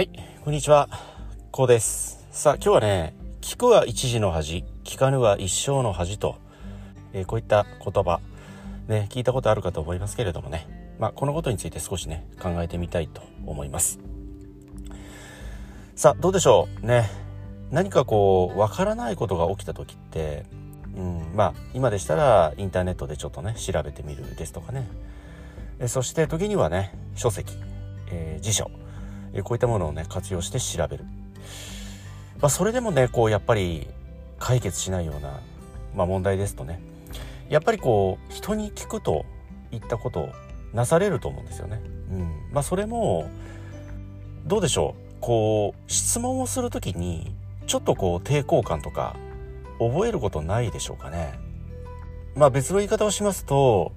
はい、こんにちは。こうです。さあ、今日はね、聞くは一時の恥、聞かぬは一生の恥と、えー、こういった言葉、ね、聞いたことあるかと思いますけれどもね、まあ、このことについて少しね、考えてみたいと思います。さあ、どうでしょう？ね。何かこう、わからないことが起きた時って、うん、まあ、今でしたらインターネットでちょっとね、調べてみるですとかね。えそして時にはね、書籍、えー、辞書、えこういったものをね活用して調べる、まあ、それでもねこうやっぱり解決しないような、まあ、問題ですとねやっぱりこう人に聞くといったことをなされると思うんですよね。うんまあ、それもどうでしょう？こう質問をする時にちょっとこう抵抗感とか覚えることないでしょうかね。まあ別の言い方をしますと、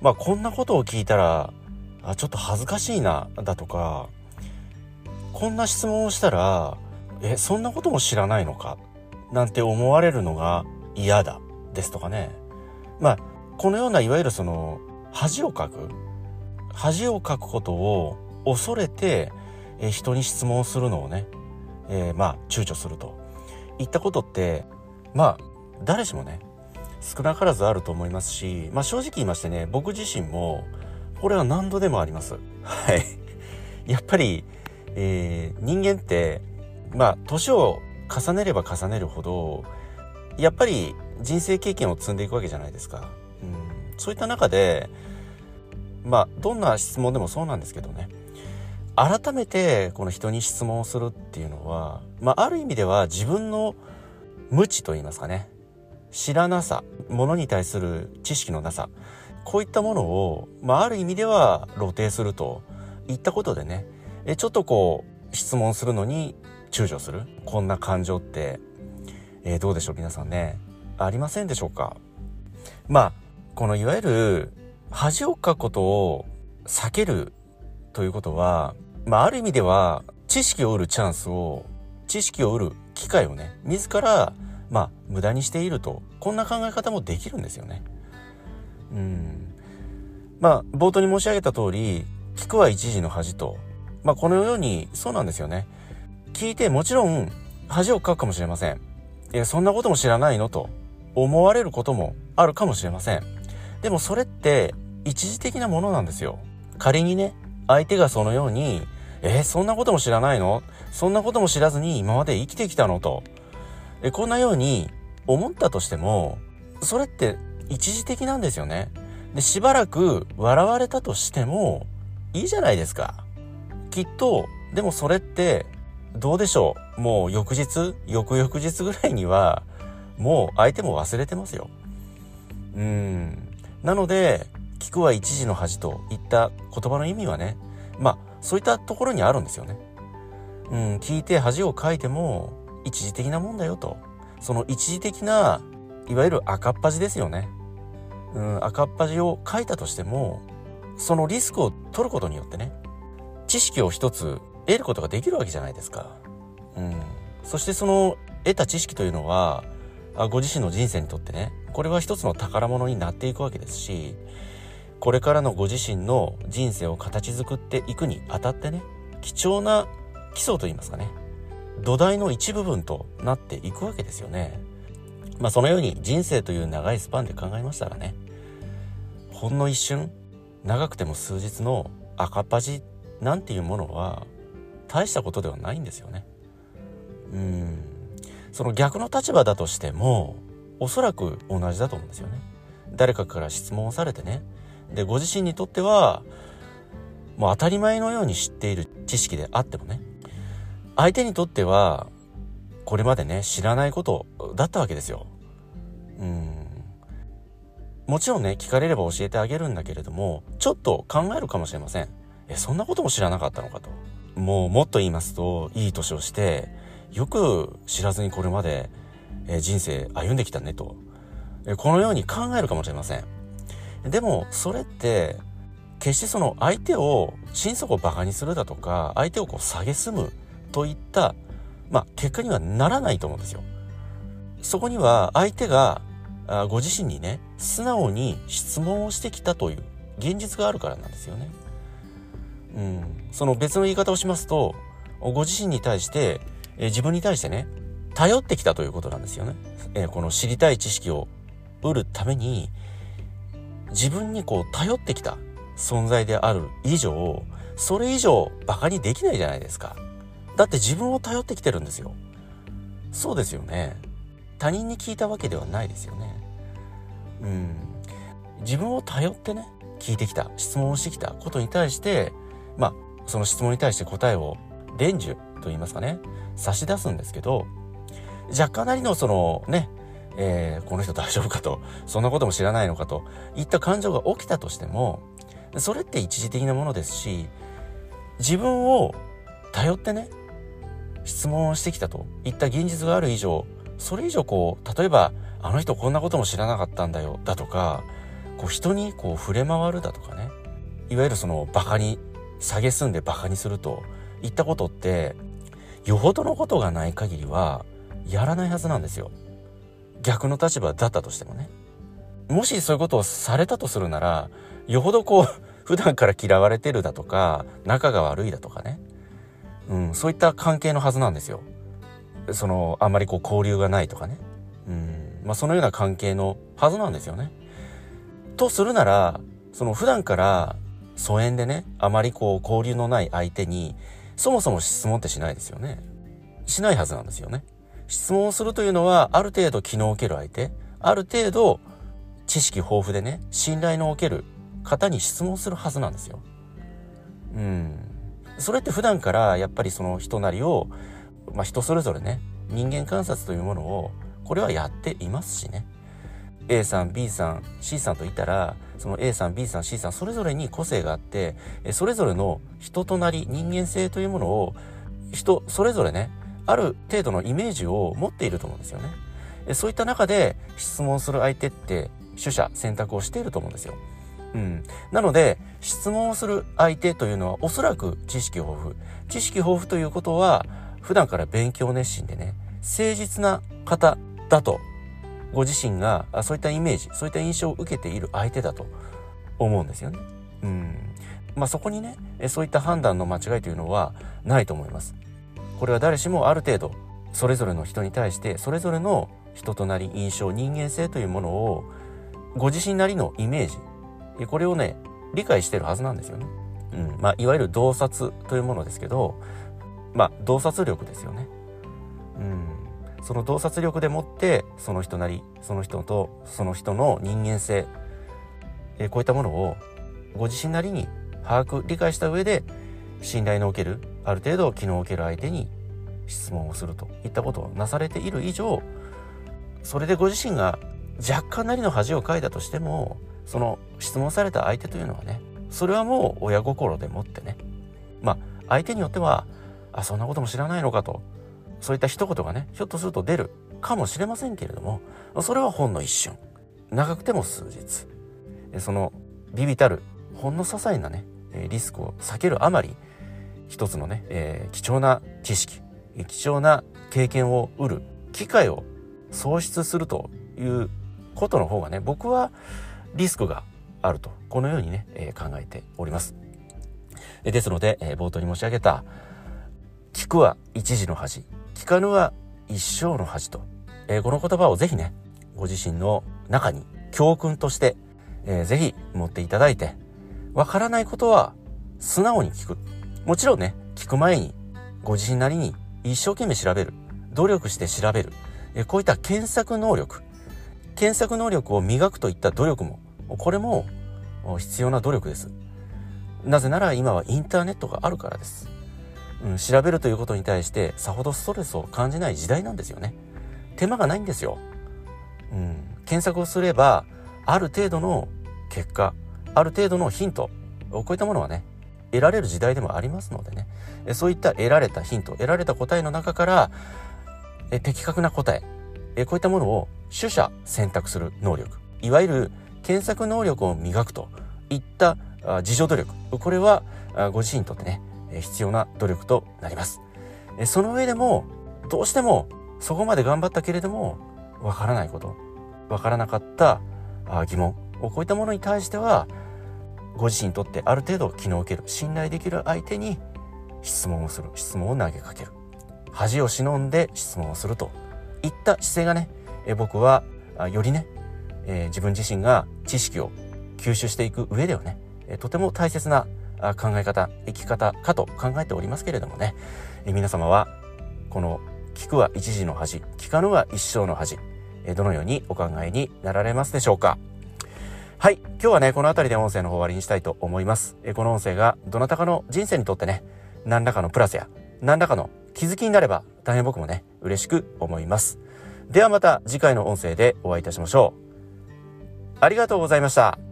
まあこんなことを聞いたら、あちょっと恥ずかしいな、だとか、こんな質問をしたら、え、そんなことも知らないのか？なんて思われるのが嫌だですとかね。まあ、このようないわゆるその恥をかく？恥をかくことを恐れて、え人に質問するのをね、えー、まあ躊躇するといったことってまあ誰しもね少なからずあると思いますし、まあ、正直言いましてね僕自身もこれは何度でもあります。はい。やっぱりえー、人間ってまあ年を重ねれば重ねるほどやっぱり人生経験を積んでいくわけじゃないですか。うん、そういった中でまあどんな質問でもそうなんですけどね。改めてこの人に質問をするっていうのは、まあ、ある意味では自分の無知と言いますかね。知らなさものに対する知識のなさこういったものを、まあ、ある意味では露呈するといったことでねえちょっとこう質問するのに躊躇する？こんな感情って、えー、どうでしょう？皆さんね。ありませんでしょうか？まあこのいわゆる恥をかくことを避けるということは、まあ、ある意味では知識を得るチャンスを知識を得る機会をね自らまあ無駄にしているとこんな考え方もできるんですよね。うん。まあ冒頭に申し上げた通り聞くは一時の恥とまあ、このように、そうなんですよね。聞いてもちろん恥をかくかもしれません。え、そんなことも知らないのと思われることもあるかもしれません。でもそれって一時的なものなんですよ。仮にね、相手がそのように、えそんなことも知らないの？そんなことも知らずに今まで生きてきたのと。え、こんなように思ったとしても、それって一時的なんですよね。で、しばらく笑われたとしてもいいじゃないですか。きっと、でもそれって、どうでしょうもう翌日、翌々日ぐらいには、もう相手も忘れてますよ。うん。なので、聞くは一時の恥といった言葉の意味はね、まあ、そういったところにあるんですよね。うん、聞いて恥をかいても一時的なもんだよと。その一時的な、いわゆる赤っ端ですよね。うん、赤っ端を書いたとしても、そのリスクを取ることによってね、知識を一つ得ることができるわけじゃないですか。うん。そしてその得た知識というのは、ご自身の人生にとってね、これは一つの宝物になっていくわけですし、これからのご自身の人生を形作っていくにあたってね、貴重な基礎といいますかね、土台の一部分となっていくわけですよね。まあそのように人生という長いスパンで考えましたらね、ほんの一瞬、長くても数日の赤っ端なんていうものは大したことではないんですよね。うんその逆の立場だとしてもおそらく同じだと思うんですよね。誰かから質問をされてねでご自身にとってはもう当たり前のように知っている知識であってもね相手にとってはこれまでね知らないことだったわけですよ。うんもちろんね聞かれれば教えてあげるんだけれどもちょっと考えるかもしれません。え、そんなことも知らなかったのかと。もうもっと言いますと、いい年をして、よく知らずにこれまで、え人生歩んできたねと。えこのように考えるかもしれません。でも、それって、決してその相手を心底バカにするだとか、相手をこう蔑むといった、まあ、結果にはならないと思うんですよ。そこには相手がご自身にね、素直に質問をしてきたという現実があるからなんですよね。うん、その別の言い方をしますとご自身に対して、え自分に対してね頼ってきたということなんですよね。えこの知りたい知識を得るために自分にこう頼ってきた存在である以上それ以上バカにできないじゃないですか。だって自分を頼ってきてるんですよ。そうですよね。他人に聞いたわけではないですよね。うん。自分を頼ってね、聞いてきた、質問をしてきたことに対して、まあ、その質問に対して答えを伝授と言いますかね、差し出すんですけど、若干なりのそのね、えー、この人大丈夫かと、そんなことも知らないのかといった感情が起きたとしても、それって一時的なものですし、自分を頼ってね、質問をしてきたといった現実がある以上、それ以上こう、例えば、あの人こんなことも知らなかったんだよ、だとか、こう人にこう触れ回るだとかね、いわゆるそのバカに、下げすんでバカにするといったことって、よほどのことがない限りは、やらないはずなんですよ。逆の立場だったとしてもね。もしそういうことをされたとするなら、よほどこう、普段から嫌われてるだとか、仲が悪いだとかね。うん、そういった関係のはずなんですよ。その、あんまりこう交流がないとかね。うん、まあそのような関係のはずなんですよね。とするなら、その普段から疎遠でね、あまりこう交流のない相手に、そもそも質問ってしないですよね。しないはずなんですよね。質問をするというのは、ある程度気の置ける相手、ある程度知識豊富でね、信頼のおける方に質問するはずなんですよ。うん。それって普段からやっぱりその人なりを、まあ、人それぞれね人間観察というものをこれはやっていますしね A さん B さん C さんといたらその A さん B さん C さんそれぞれに個性があってそれぞれの人となり人間性というものを人それぞれねある程度のイメージを持っていると思うんですよねそういった中で質問する相手って取捨選択をしていると思うんですようん。なので、質問をする相手というのはおそらく知識豊富。知識豊富ということは、普段から勉強熱心でね、誠実な方だと、ご自身がそういったイメージ、そういった印象を受けている相手だと思うんですよね。うん。まあそこにね、そういった判断の間違いというのはないと思います。これは誰しもある程度、それぞれの人に対して、それぞれの人となり、印象、人間性というものを、ご自身なりのイメージ、これをね、理解してるはずなんですよね。うん。まあ、いわゆる洞察というものですけど、まあ、洞察力ですよね。うん。その洞察力でもって、その人なり、その人と、その人の人間性、えこういったものを、ご自身なりに把握、理解した上で、信頼のおける、ある程度気の置ける相手に質問をするといったことをなされている以上、それでご自身が若干なりの恥をかいたとしても、その質問された相手というのはねそれはもう親心でもってね。まあ相手によってはあそんなことも知らないのかとそういった一言がねひょっとすると出るかもしれませんけれどもそれはほんの一瞬長くても数日そのビビたるほんの些細なねリスクを避けるあまり一つのね、えー、貴重な知識貴重な経験を得る機会を喪失するということの方がね僕はリスクがあると、このようにね、えー、考えております。ですので、えー、冒頭に申し上げた、聞くは一時の恥、聞かぬは一生の恥と、えー、この言葉をぜひね、ご自身の中に教訓として、えー、ぜひ持っていただいて、わからないことは素直に聞く。もちろんね、聞く前にご自身なりに一生懸命調べる。努力して調べる。えこういった検索能力。検索能力を磨くといった努力も、これも必要な努力です。なぜなら今はインターネットがあるからです。うん、調べるということに対してさほどストレスを感じない時代なんですよね。手間がないんですよ。うん、検索をすれば、ある程度の結果、ある程度のヒント、こういったものはね、得られる時代でもありますのでね、そういった得られたヒント、得られた答えの中から、的確な答え、こういったものを取捨選択する能力、いわゆる検索能力を磨くといった自助努力、これはご自身にとってね、必要な努力となります。その上でも、どうしてもそこまで頑張ったけれども、わからないこと、わからなかった疑問、こういったものに対しては、ご自身にとってある程度気の置ける、信頼できる相手に質問をする質問を投げかける恥を忍んで質問をするといった姿勢がね、え僕はよりね、え自分自身が知識を吸収していく上ではね、えとても大切な考え方生き方かと考えておりますけれどもね、え皆様はこの聞くは一時の恥聞かぬは一生の恥えどのようにお考えになられますでしょうかはい。今日はね、この辺りで音声の方終わりにしたいと思います。えこの音声がどなたかの人生にとってね、何らかのプラスや何らかの気づきになれば大変僕もね、嬉しく思います。ではまた次回の音声でお会いいたしましょう。ありがとうございました。